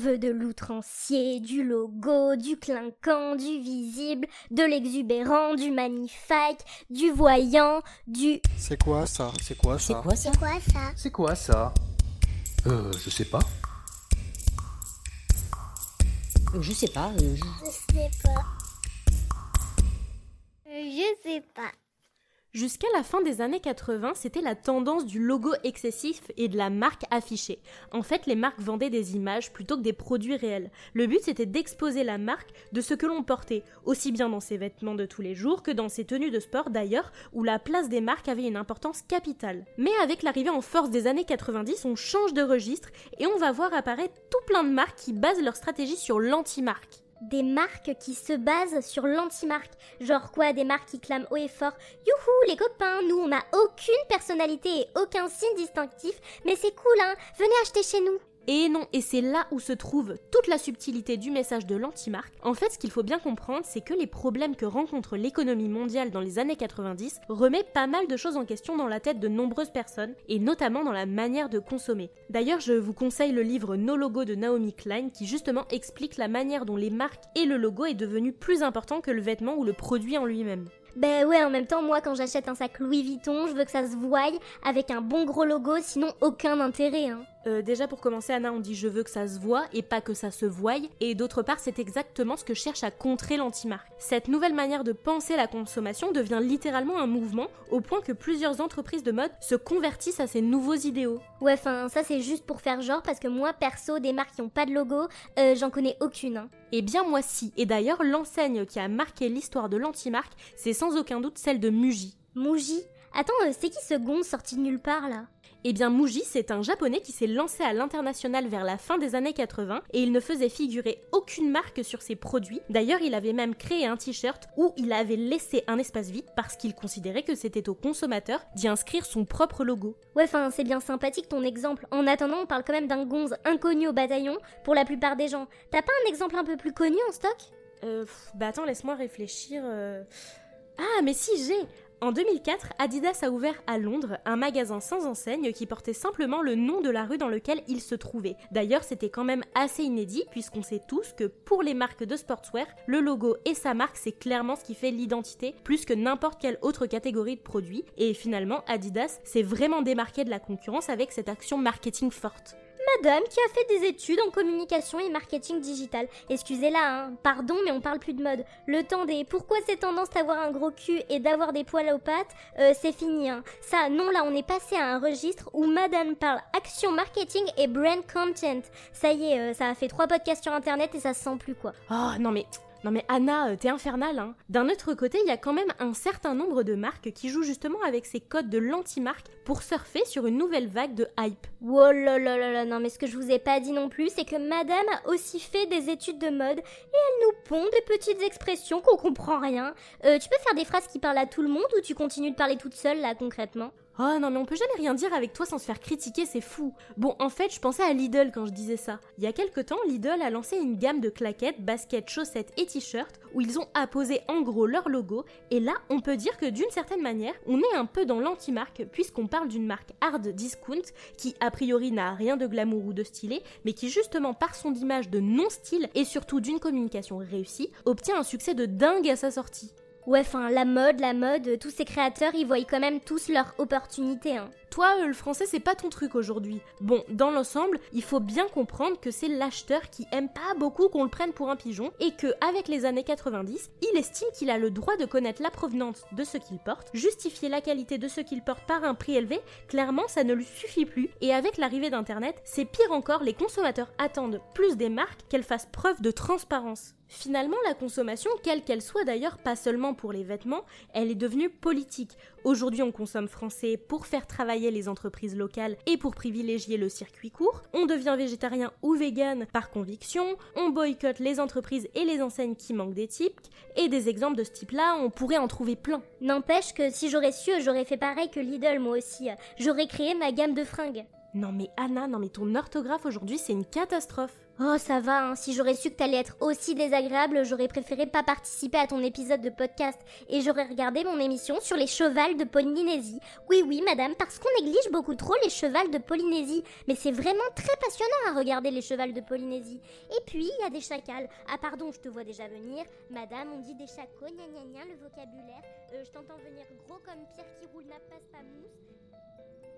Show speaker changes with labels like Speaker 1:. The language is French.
Speaker 1: veut de l'outrancier, du logo, du clinquant, du visible, de l'exubérant, du magnifique, du voyant, du...
Speaker 2: C'est quoi ça?
Speaker 3: C'est quoi
Speaker 4: C'est
Speaker 3: ça
Speaker 4: quoi ça?
Speaker 5: C'est quoi ça?
Speaker 3: C'est quoi ça? Euh, je sais pas.
Speaker 4: Euh, Je sais pas. euh, je-
Speaker 5: Je sais pas. Euh, Je sais pas.
Speaker 6: Jusqu'à la fin des années 80, c'était la tendance du logo excessif et de la marque affichée. En fait, les marques vendaient des images plutôt que des produits réels. Le but, c'était d'exposer la marque de ce que l'on portait, aussi bien dans ses vêtements de tous les jours que dans ses tenues de sport d'ailleurs, où la place des marques avait une importance capitale. Mais avec l'arrivée en force des années 90, on change de registre et on va voir apparaître tout plein de marques qui basent leur stratégie sur l'anti-marque.
Speaker 1: Des marques qui se basent sur l'anti-marque. Genre quoi Des marques qui clament haut et fort Youhou, les copains, nous on n'a aucune personnalité et aucun signe distinctif, mais c'est cool hein, venez acheter chez nous.
Speaker 6: Et non, et c'est là où se trouve toute la subtilité du message de l'anti-marque. En fait, ce qu'il faut bien comprendre, c'est que les problèmes que rencontre l'économie mondiale dans les années 90 remet pas mal de choses en question dans la tête de nombreuses personnes, et notamment dans la manière de consommer. D'ailleurs, je vous conseille le livre No Logo de Naomi Klein qui justement explique la manière dont les marques et le logo est devenu plus important que le vêtement ou le produit en lui-même.
Speaker 1: Ben ouais, en même temps, moi quand j'achète un sac Louis Vuitton, je veux que ça se voie avec un bon gros logo, sinon aucun intérêt. Hein.
Speaker 6: Euh, déjà pour commencer Anna on dit je veux que ça se voit et pas que ça se voie et d'autre part c'est exactement ce que cherche à contrer l'antimarque. Cette nouvelle manière de penser la consommation devient littéralement un mouvement au point que plusieurs entreprises de mode se convertissent à ces nouveaux idéaux.
Speaker 1: Ouais, enfin, ça c'est juste pour faire genre, parce que moi perso, des marques qui ont pas de logo, euh, j'en connais aucune. Hein.
Speaker 6: Eh bien moi si, et d'ailleurs l'enseigne qui a marqué l'histoire de l'antimarque c'est sans aucun doute celle de Muji.
Speaker 1: Muji? Attends, euh, c'est qui ce gonze sorti de nulle part là?
Speaker 6: Eh bien Muji, c'est un japonais qui s'est lancé à l'international vers la fin des années 80 et il ne faisait figurer aucune marque sur ses produits. D'ailleurs, il avait même créé un t-shirt où il avait laissé un espace vide parce qu'il considérait que c'était au consommateur d'y inscrire son propre logo.
Speaker 1: Ouais, enfin, c'est bien sympathique ton exemple. En attendant, on parle quand même d'un gonze inconnu au bataillon pour la plupart des gens. T'as pas un exemple un peu plus connu en stock?
Speaker 6: Euh, pff, bah attends, laisse-moi réfléchir. euh. Ah, mais si, j'ai En 2004, Adidas a ouvert à Londres un magasin sans enseigne qui portait simplement le nom de la rue dans lequel il se trouvait. D'ailleurs, c'était quand même assez inédit puisqu'on sait tous que pour les marques de sportswear, le logo et sa marque, c'est clairement ce qui fait l'identité plus que n'importe quelle autre catégorie de produits. Et finalement, Adidas s'est vraiment démarqué de la concurrence avec cette action marketing forte.
Speaker 1: Madame qui a fait des études en communication et marketing digital. Excusez-la, hein. pardon, mais on parle plus de mode. Le temps des pourquoi cette tendance d'avoir un gros cul et d'avoir des poils aux pattes, euh, c'est fini. Hein. Ça, non, là, on est passé à un registre où Madame parle action marketing et brand content. Ça y est, euh, ça a fait trois podcasts sur internet et ça se sent plus quoi.
Speaker 6: Oh non mais non mais Anna, euh, t'es infernale hein. D'un autre côté, il y a quand même un certain nombre de marques qui jouent justement avec ces codes de l'anti-marque pour surfer sur une nouvelle vague de hype.
Speaker 1: Là là là là, non mais ce que je vous ai pas dit non plus, c'est que Madame a aussi fait des études de mode et elle nous pond des petites expressions qu'on comprend rien. Euh, tu peux faire des phrases qui parlent à tout le monde ou tu continues de parler toute seule là concrètement?
Speaker 6: Oh non mais on peut jamais rien dire avec toi sans se faire critiquer, c'est fou. Bon en fait je pensais à Lidl quand je disais ça. Il y a quelque temps Lidl a lancé une gamme de claquettes, baskets, chaussettes et t-shirts où ils ont apposé en gros leur logo et là on peut dire que d'une certaine manière on est un peu dans l'anti-marque puisqu'on parle d'une marque hard discount qui a priori n'a rien de glamour ou de stylé mais qui justement par son image de non-style et surtout d'une communication réussie obtient un succès de dingue à sa sortie.
Speaker 1: Ouais, enfin, la mode, la mode, tous ces créateurs, ils voient quand même tous leur opportunité. Hein.
Speaker 6: Toi, euh, le français, c'est pas ton truc aujourd'hui. Bon, dans l'ensemble, il faut bien comprendre que c'est l'acheteur qui aime pas beaucoup qu'on le prenne pour un pigeon et que, avec les années 90, il estime qu'il a le droit de connaître la provenance de ce qu'il porte, justifier la qualité de ce qu'il porte par un prix élevé. Clairement, ça ne lui suffit plus. Et avec l'arrivée d'Internet, c'est pire encore, les consommateurs attendent plus des marques qu'elles fassent preuve de transparence. Finalement, la consommation, quelle qu'elle soit d'ailleurs, pas seulement pour les vêtements, elle est devenue politique. Aujourd'hui, on consomme français pour faire travailler les entreprises locales et pour privilégier le circuit court. On devient végétarien ou vegan par conviction. On boycotte les entreprises et les enseignes qui manquent d'éthique. Et des exemples de ce type-là, on pourrait en trouver plein.
Speaker 1: N'empêche que si j'aurais su, j'aurais fait pareil que Lidl moi aussi. J'aurais créé ma gamme de fringues.
Speaker 6: Non mais Anna, non mais ton orthographe aujourd'hui, c'est une catastrophe.
Speaker 1: Oh, ça va, hein. si j'aurais su que t'allais être aussi désagréable, j'aurais préféré pas participer à ton épisode de podcast et j'aurais regardé mon émission sur les chevals de Polynésie. Oui, oui, madame, parce qu'on néglige beaucoup trop les chevals de Polynésie. Mais c'est vraiment très passionnant à regarder les chevals de Polynésie. Et puis, il y a des chacals. Ah, pardon, je te vois déjà venir. Madame, on dit des chacos, gna gna gna, le vocabulaire. Euh, je t'entends venir gros comme pierre qui roule n'a passe pas mousse.